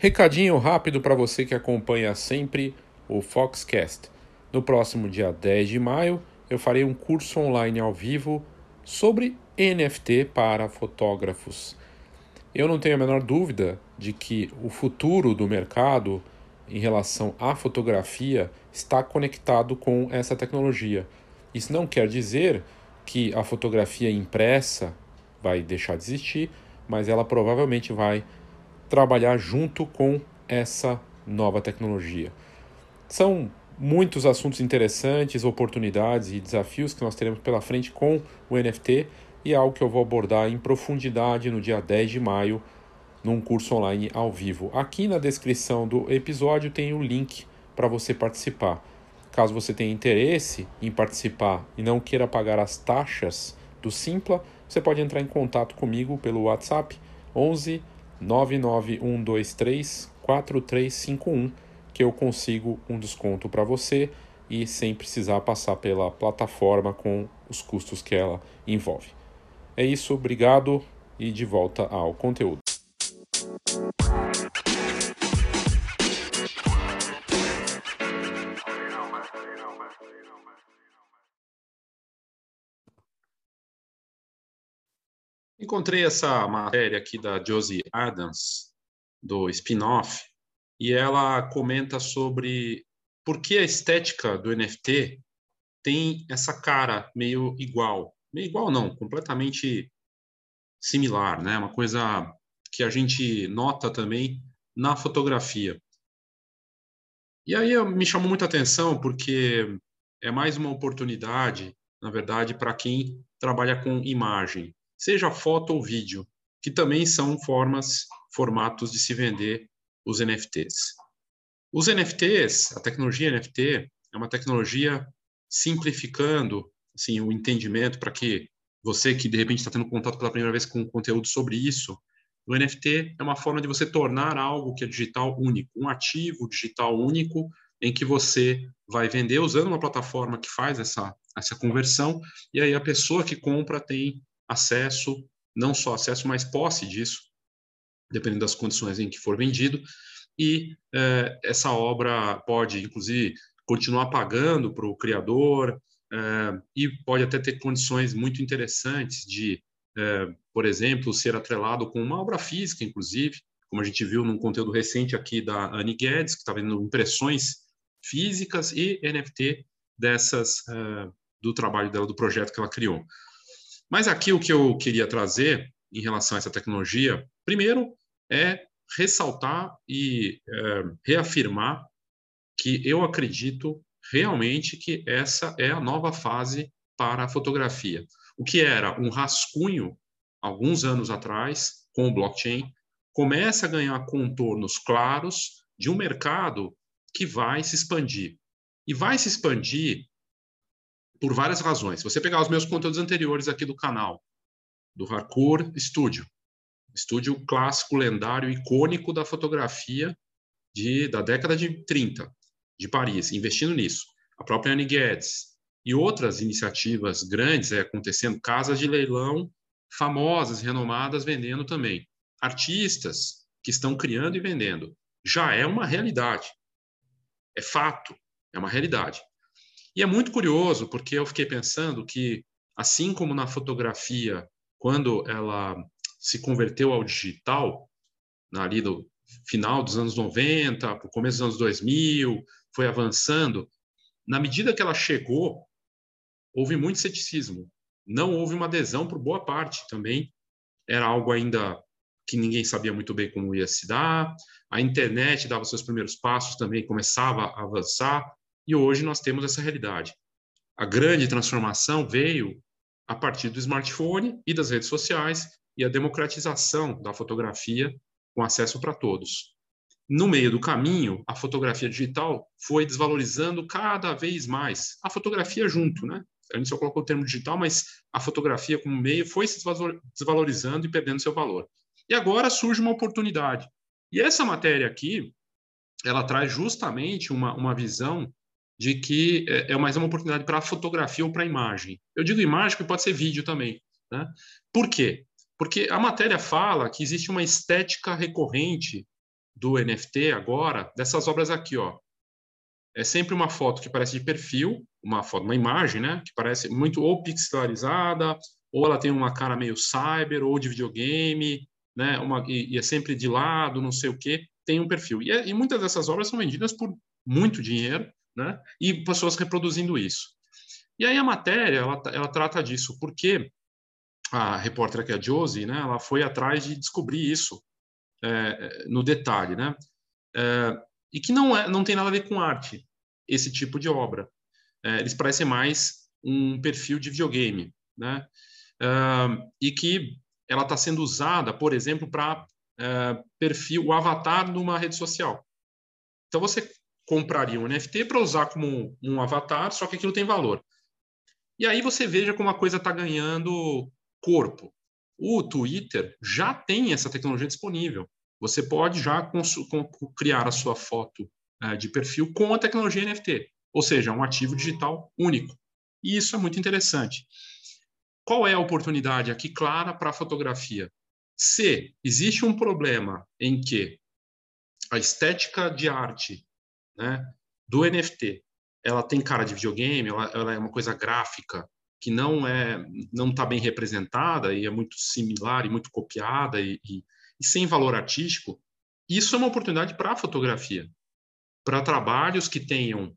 Recadinho rápido para você que acompanha sempre o Foxcast. No próximo dia 10 de maio, eu farei um curso online ao vivo sobre NFT para fotógrafos. Eu não tenho a menor dúvida de que o futuro do mercado em relação à fotografia está conectado com essa tecnologia. Isso não quer dizer que a fotografia impressa vai deixar de existir, mas ela provavelmente vai trabalhar junto com essa nova tecnologia. São muitos assuntos interessantes, oportunidades e desafios que nós teremos pela frente com o NFT e é algo que eu vou abordar em profundidade no dia 10 de maio num curso online ao vivo. Aqui na descrição do episódio tem o link para você participar. Caso você tenha interesse em participar e não queira pagar as taxas do Simpla, você pode entrar em contato comigo pelo WhatsApp 11 99123 4351 que eu consigo um desconto para você e sem precisar passar pela plataforma com os custos que ela envolve. É isso, obrigado e de volta ao conteúdo. Encontrei essa matéria aqui da Josie Adams, do spin-off, e ela comenta sobre por que a estética do NFT tem essa cara meio igual. Meio igual não, completamente similar, né? Uma coisa que a gente nota também na fotografia. E aí me chamou muita atenção porque é mais uma oportunidade, na verdade, para quem trabalha com imagem, seja foto ou vídeo, que também são formas, formatos de se vender os NFTs. Os NFTs, a tecnologia NFT, é uma tecnologia simplificando assim, o entendimento para que você que de repente está tendo contato pela primeira vez com conteúdo sobre isso, o NFT é uma forma de você tornar algo que é digital único, um ativo digital único em que você vai vender usando uma plataforma que faz essa, essa conversão, e aí a pessoa que compra tem acesso, não só acesso, mas posse disso, dependendo das condições em que for vendido, e é, essa obra pode, inclusive, continuar pagando para o criador é, e pode até ter condições muito interessantes de, é, por exemplo, ser atrelado com uma obra física, inclusive, como a gente viu num conteúdo recente aqui da Annie Guedes, que está vendo impressões físicas e NFT dessas do trabalho dela, do projeto que ela criou. Mas aqui o que eu queria trazer em relação a essa tecnologia, primeiro, é ressaltar e é, reafirmar que eu acredito realmente que essa é a nova fase para a fotografia. O que era um rascunho alguns anos atrás com o blockchain começa a ganhar contornos claros de um mercado que vai se expandir. E vai se expandir por várias razões. Se você pegar os meus conteúdos anteriores aqui do canal, do Hardcore Studio, estúdio clássico, lendário, icônico da fotografia de, da década de 30, de Paris, investindo nisso. A própria Annie Guedes e outras iniciativas grandes é, acontecendo, casas de leilão famosas, renomadas, vendendo também. Artistas que estão criando e vendendo. Já é uma realidade. É fato, é uma realidade. E é muito curioso, porque eu fiquei pensando que, assim como na fotografia, quando ela se converteu ao digital, ali do final dos anos 90, para o começo dos anos 2000, foi avançando. Na medida que ela chegou, houve muito ceticismo. Não houve uma adesão por boa parte também. Era algo ainda que ninguém sabia muito bem como ia se dar. A internet dava seus primeiros passos também, começava a avançar. E hoje nós temos essa realidade. A grande transformação veio a partir do smartphone e das redes sociais, e a democratização da fotografia com acesso para todos. No meio do caminho, a fotografia digital foi desvalorizando cada vez mais. A fotografia junto, né? A gente só colocou o termo digital, mas a fotografia como meio foi se desvalorizando e perdendo seu valor. E agora surge uma oportunidade. E essa matéria aqui, ela traz justamente uma, uma visão de que é, é mais uma oportunidade para fotografia ou para imagem. Eu digo imagem porque pode ser vídeo também. Né? Por quê? Porque a matéria fala que existe uma estética recorrente do NFT agora, dessas obras aqui, ó. É sempre uma foto que parece de perfil, uma foto, uma imagem, né? Que parece muito ou pixelarizada, ou ela tem uma cara meio cyber, ou de videogame, né? Uma, e, e é sempre de lado, não sei o quê. Tem um perfil. E, é, e muitas dessas obras são vendidas por muito dinheiro, né? E pessoas reproduzindo isso. E aí a matéria, ela, ela trata disso, porque a repórter aqui, a Josie, né? Ela foi atrás de descobrir isso é, no detalhe, né? É, e que não, é, não tem nada a ver com arte, esse tipo de obra. É, eles parecem mais um perfil de videogame, né? É, e que ela está sendo usada, por exemplo, para é, perfil, o avatar numa rede social. Então você compraria um NFT para usar como um avatar, só que aquilo tem valor. E aí você veja como a coisa está ganhando corpo. O Twitter já tem essa tecnologia disponível. Você pode já criar a sua foto uh, de perfil com a tecnologia NFT, ou seja, um ativo digital único. E isso é muito interessante. Qual é a oportunidade aqui clara para a fotografia? Se existe um problema em que a estética de arte né, do NFT ela tem cara de videogame, ela, ela é uma coisa gráfica, que não é não está bem representada e é muito similar e muito copiada e, e, e sem valor artístico, isso é uma oportunidade para a fotografia, para trabalhos que tenham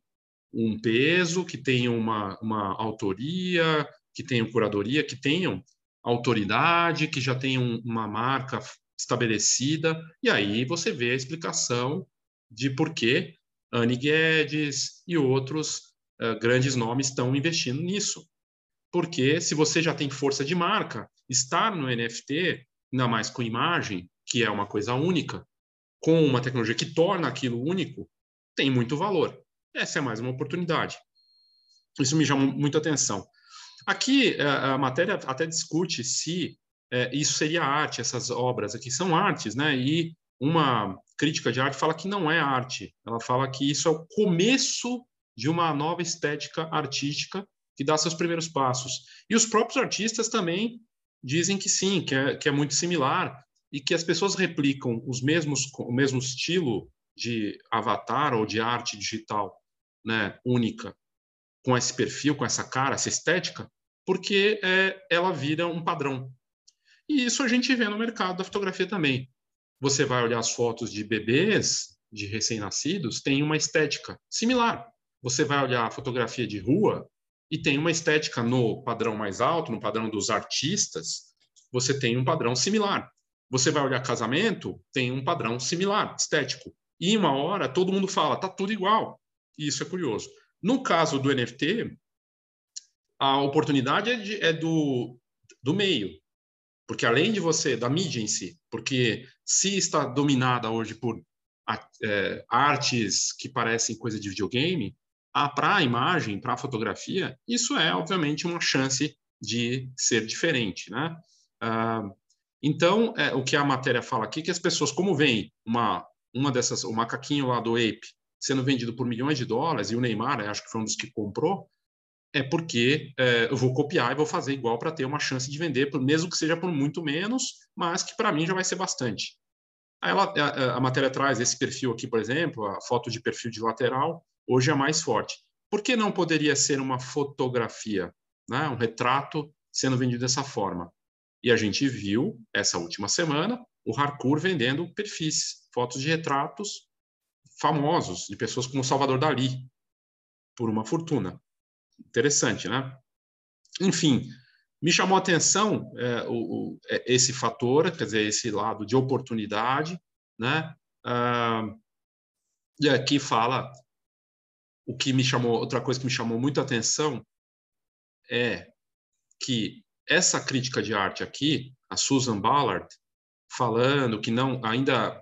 um peso, que tenham uma, uma autoria, que tenham curadoria, que tenham autoridade, que já tenham uma marca estabelecida, e aí você vê a explicação de por que Anne Guedes e outros uh, grandes nomes estão investindo nisso porque se você já tem força de marca, estar no NFT, ainda mais com imagem, que é uma coisa única, com uma tecnologia que torna aquilo único, tem muito valor. Essa é mais uma oportunidade. Isso me chama muita atenção. Aqui, é, a matéria até discute se é, isso seria arte, essas obras aqui são artes, né? E uma crítica de arte fala que não é arte. Ela fala que isso é o começo de uma nova estética artística que dá seus primeiros passos. E os próprios artistas também dizem que sim, que é, que é muito similar e que as pessoas replicam os mesmos o mesmo estilo de avatar ou de arte digital, né, única, com esse perfil, com essa cara, essa estética, porque é, ela vira um padrão. E isso a gente vê no mercado da fotografia também. Você vai olhar as fotos de bebês, de recém-nascidos, tem uma estética similar. Você vai olhar a fotografia de rua, e tem uma estética no padrão mais alto, no padrão dos artistas, você tem um padrão similar. Você vai olhar casamento, tem um padrão similar, estético. E uma hora todo mundo fala, tá tudo igual. E isso é curioso. No caso do NFT, a oportunidade é, de, é do, do meio, porque além de você, da mídia em si, porque se está dominada hoje por é, artes que parecem coisa de videogame, para a imagem, para a fotografia, isso é, obviamente, uma chance de ser diferente, né? Ah, então, é, o que a matéria fala aqui, é que as pessoas, como veem uma, uma dessas, o macaquinho lá do Ape sendo vendido por milhões de dólares, e o Neymar, acho que foi um dos que comprou, é porque é, eu vou copiar e vou fazer igual para ter uma chance de vender, mesmo que seja por muito menos, mas que para mim já vai ser bastante. Aí ela, a, a, matéria traz esse perfil aqui, por exemplo, a foto de perfil de lateral, hoje é mais forte. Por que não poderia ser uma fotografia, né? um retrato sendo vendido dessa forma? E a gente viu, essa última semana, o Harcourt vendendo perfis, fotos de retratos famosos, de pessoas como Salvador Dali, por uma fortuna. Interessante, né? Enfim, me chamou a atenção é, o, o, é, esse fator, quer dizer, esse lado de oportunidade, né? Ah, e aqui fala o que me chamou, outra coisa que me chamou muito a atenção é que essa crítica de arte aqui, a Susan Ballard, falando que não ainda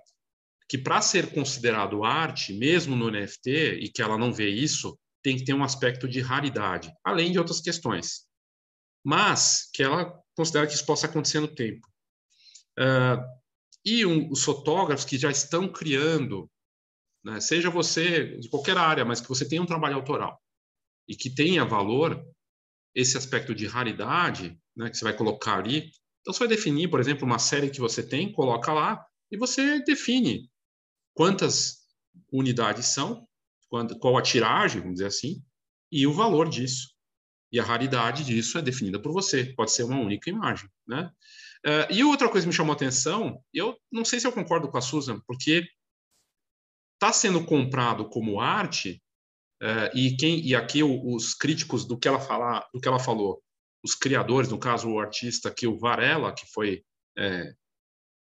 que para ser considerado arte, mesmo no NFT, e que ela não vê isso, tem que ter um aspecto de raridade, além de outras questões. Mas que ela considera que isso possa acontecer no tempo. Uh, e um, os fotógrafos que já estão criando né? seja você de qualquer área, mas que você tenha um trabalho autoral e que tenha valor, esse aspecto de raridade né, que você vai colocar ali. Então, você vai definir, por exemplo, uma série que você tem, coloca lá e você define quantas unidades são, qual a tiragem, vamos dizer assim, e o valor disso. E a raridade disso é definida por você, pode ser uma única imagem, né? Uh, e outra coisa que me chamou a atenção, eu não sei se eu concordo com a Susan, porque está sendo comprado como arte uh, e quem e aqui os críticos do que ela falar, do que ela falou, os criadores, no caso o artista aqui o Varela, que foi é,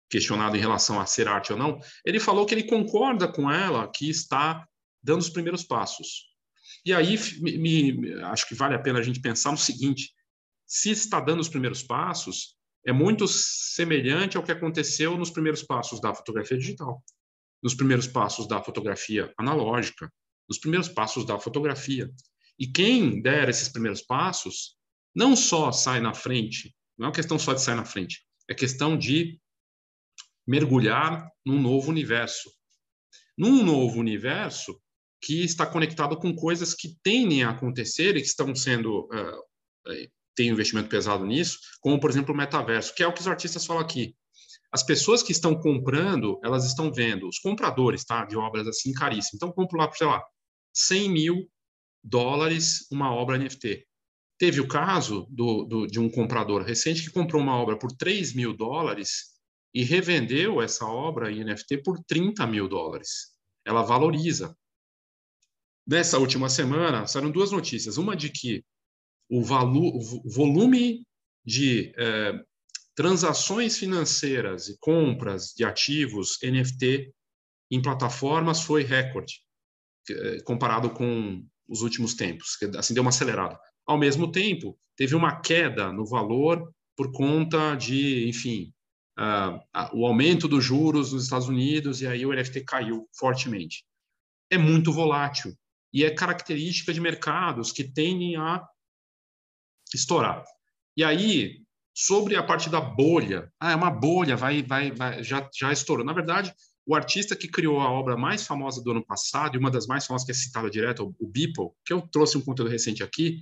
questionado em relação a ser arte ou não, ele falou que ele concorda com ela que está dando os primeiros passos. E aí me, me, acho que vale a pena a gente pensar no seguinte: se está dando os primeiros passos, é muito semelhante ao que aconteceu nos primeiros passos da fotografia digital, nos primeiros passos da fotografia analógica, nos primeiros passos da fotografia. E quem der esses primeiros passos não só sai na frente, não é uma questão só de sair na frente, é questão de mergulhar num novo universo. Num novo universo que está conectado com coisas que tendem a acontecer e que estão sendo uh, tem investimento pesado nisso, como por exemplo o metaverso, que é o que os artistas falam aqui. As pessoas que estão comprando, elas estão vendo, os compradores, tá, de obras assim caríssimas. Então compro lá, sei lá, 100 mil dólares uma obra NFT. Teve o caso do, do, de um comprador recente que comprou uma obra por 3 mil dólares e revendeu essa obra em NFT por 30 mil dólares. Ela valoriza. Nessa última semana, saíram duas notícias. Uma de que o, o volume de eh, transações financeiras e compras de ativos NFT em plataformas foi recorde, eh, comparado com os últimos tempos. Assim, deu uma acelerada. Ao mesmo tempo, teve uma queda no valor por conta de, enfim, uh, o aumento dos juros nos Estados Unidos e aí o NFT caiu fortemente. É muito volátil e é característica de mercados que tendem a estourar. E aí, sobre a parte da bolha, ah, é uma bolha, vai, vai, vai já, já estourou. Na verdade, o artista que criou a obra mais famosa do ano passado, e uma das mais famosas que é citada direto, o Beeple, que eu trouxe um conteúdo recente aqui,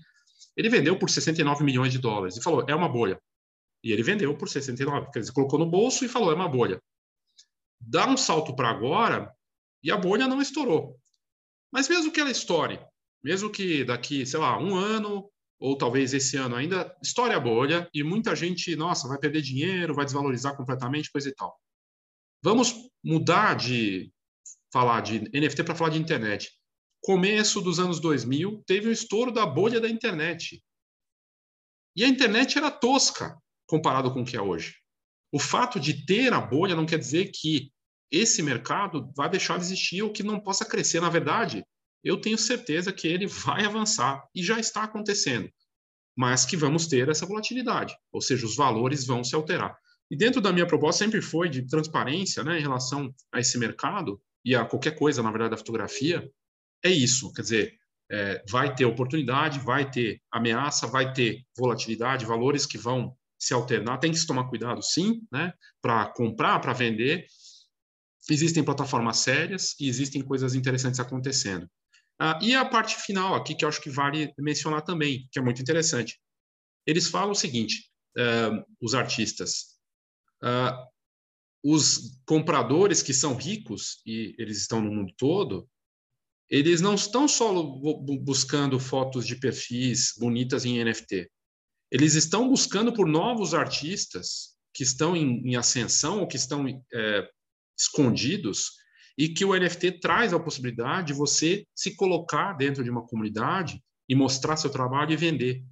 ele vendeu por 69 milhões de dólares e falou, é uma bolha. E ele vendeu por 69, quer dizer, colocou no bolso e falou, é uma bolha. Dá um salto para agora e a bolha não estourou. Mas mesmo que ela estoure, mesmo que daqui, sei lá, um ano ou talvez esse ano ainda, estoure a bolha e muita gente, nossa, vai perder dinheiro, vai desvalorizar completamente, coisa e tal. Vamos mudar de falar de NFT para falar de internet. Começo dos anos 2000, teve o estouro da bolha da internet. E a internet era tosca comparado com o que é hoje. O fato de ter a bolha não quer dizer que esse mercado vai deixar de existir ou que não possa crescer. Na verdade, eu tenho certeza que ele vai avançar e já está acontecendo, mas que vamos ter essa volatilidade, ou seja, os valores vão se alterar. E dentro da minha proposta sempre foi de transparência né, em relação a esse mercado e a qualquer coisa, na verdade, da fotografia, é isso. Quer dizer, é, vai ter oportunidade, vai ter ameaça, vai ter volatilidade, valores que vão se alternar. Tem que se tomar cuidado, sim, né, para comprar, para vender. Existem plataformas sérias e existem coisas interessantes acontecendo. Ah, e a parte final aqui, que eu acho que vale mencionar também, que é muito interessante. Eles falam o seguinte, uh, os artistas, uh, os compradores que são ricos, e eles estão no mundo todo, eles não estão só buscando fotos de perfis bonitas em NFT. Eles estão buscando por novos artistas que estão em, em ascensão ou que estão é, escondidos e que o NFT traz a possibilidade de você se colocar dentro de uma comunidade e mostrar seu trabalho e vender.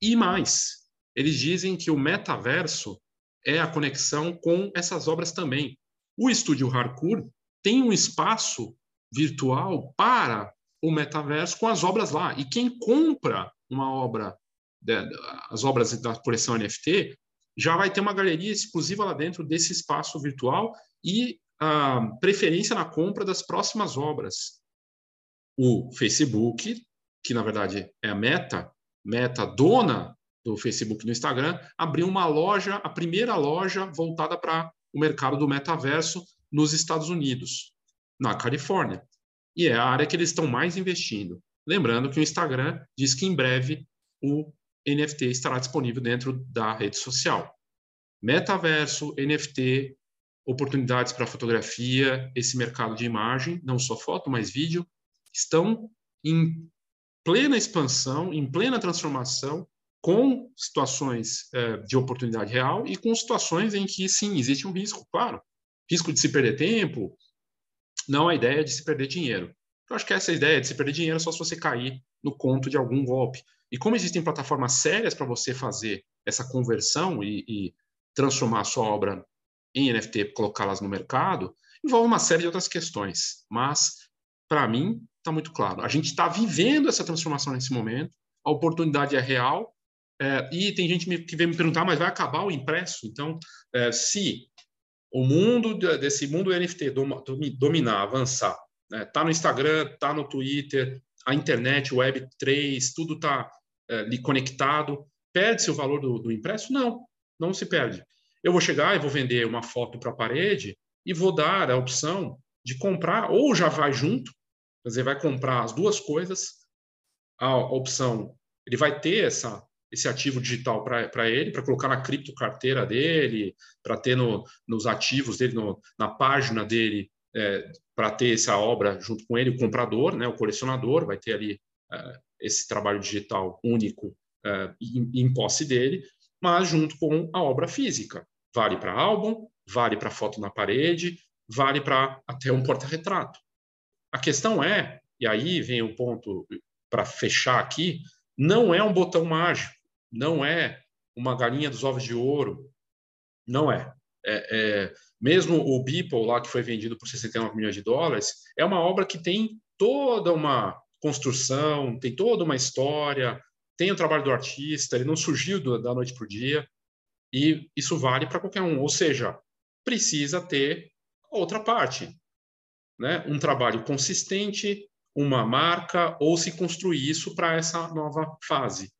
E mais, eles dizem que o metaverso é a conexão com essas obras também. O estúdio Hardcore tem um espaço virtual para o metaverso com as obras lá. E quem compra uma obra, as obras da coleção NFT, já vai ter uma galeria exclusiva lá dentro desse espaço virtual e a preferência na compra das próximas obras. O Facebook, que na verdade é a Meta, Meta dona do Facebook e do Instagram, abriu uma loja, a primeira loja voltada para o mercado do metaverso nos Estados Unidos, na Califórnia. E é a área que eles estão mais investindo. Lembrando que o Instagram diz que em breve o NFT estará disponível dentro da rede social. Metaverso, NFT, oportunidades para fotografia, esse mercado de imagem, não só foto, mas vídeo, estão em plena expansão, em plena transformação, com situações é, de oportunidade real e com situações em que, sim, existe um risco, claro. Risco de se perder tempo, não a ideia de se perder dinheiro. Eu acho que essa ideia de se perder dinheiro é só se você cair no conto de algum golpe. E como existem plataformas sérias para você fazer essa conversão e, e transformar a sua obra em NFT, colocá-las no mercado, envolve uma série de outras questões. Mas, para mim, está muito claro. A gente está vivendo essa transformação nesse momento, a oportunidade é real, é, e tem gente que vem me perguntar, mas vai acabar o impresso? Então, é, se o mundo desse mundo NFT dominar, avançar, né? tá no Instagram, tá no Twitter, a internet, Web 3, tudo está é, ali conectado, perde-se o valor do, do impresso? Não, não se perde. Eu vou chegar e vou vender uma foto para a parede e vou dar a opção de comprar, ou já vai junto, quer dizer, vai comprar as duas coisas, a opção, ele vai ter essa esse ativo digital para ele, para colocar na criptocarteira dele, para ter no, nos ativos dele, no, na página dele, é, para ter essa obra junto com ele, o comprador, né, o colecionador, vai ter ali é, esse trabalho digital único é, em, em posse dele, mas junto com a obra física. Vale para álbum, vale para foto na parede, vale para até um porta-retrato. A questão é, e aí vem o ponto para fechar aqui, não é um botão mágico não é uma galinha dos ovos de ouro, não é. é, é mesmo o Beeple lá que foi vendido por 69 milhões de dólares é uma obra que tem toda uma construção, tem toda uma história, tem o trabalho do artista, ele não surgiu da noite para o dia e isso vale para qualquer um. Ou seja, precisa ter outra parte, né? Um trabalho consistente, uma marca ou se construir isso para essa nova fase.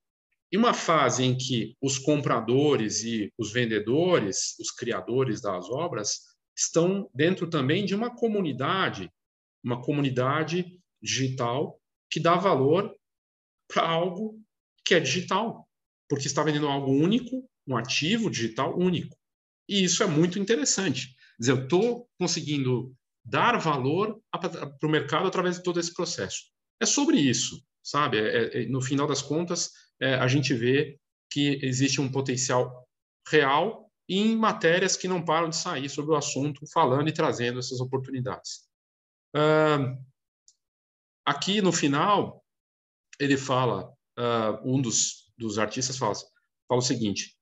E uma fase em que os compradores e os vendedores, os criadores das obras, estão dentro também de uma comunidade, uma comunidade digital que dá valor para algo que é digital, porque está vendendo algo único, um ativo digital único. E isso é muito interessante. Quer dizer, eu estou conseguindo dar valor para o mercado através de todo esse processo. É sobre isso, sabe? É, é, no final das contas, é, a gente vê que existe um potencial real em matérias que não param de sair sobre o assunto, falando e trazendo essas oportunidades. Uh, aqui no final, ele fala, uh, um dos, dos artistas fala, fala o seguinte: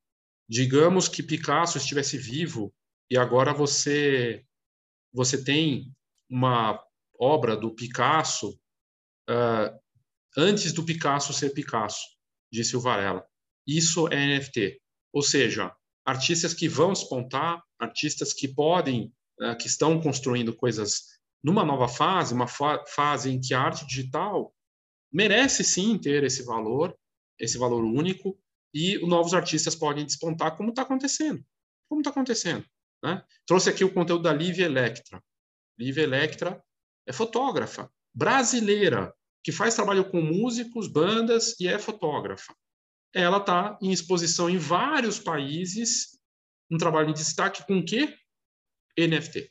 digamos que Picasso estivesse vivo e agora você você tem uma obra do Picasso uh, antes do Picasso ser Picasso disse o Varela. Isso é NFT, ou seja, artistas que vão despontar, artistas que podem, eh, que estão construindo coisas numa nova fase, uma fa fase em que a arte digital merece sim ter esse valor, esse valor único, e novos artistas podem despontar, como está acontecendo. Como está acontecendo. Né? Trouxe aqui o conteúdo da Lívia Electra. Lívia Electra é fotógrafa brasileira, que faz trabalho com músicos, bandas e é fotógrafa. Ela está em exposição em vários países, um trabalho de destaque com o quê? NFT.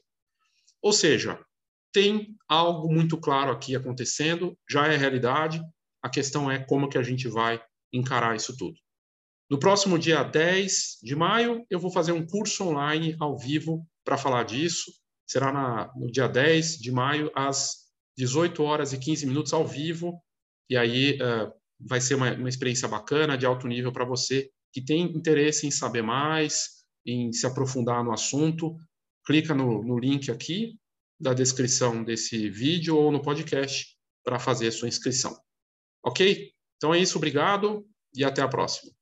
Ou seja, tem algo muito claro aqui acontecendo, já é realidade, a questão é como que a gente vai encarar isso tudo. No próximo dia 10 de maio, eu vou fazer um curso online ao vivo para falar disso. Será na, no dia 10 de maio, às 18 horas e 15 minutos ao vivo, e aí uh, vai ser uma, uma experiência bacana, de alto nível para você que tem interesse em saber mais, em se aprofundar no assunto. Clica no, no link aqui da descrição desse vídeo ou no podcast para fazer sua inscrição. Ok? Então é isso, obrigado e até a próxima.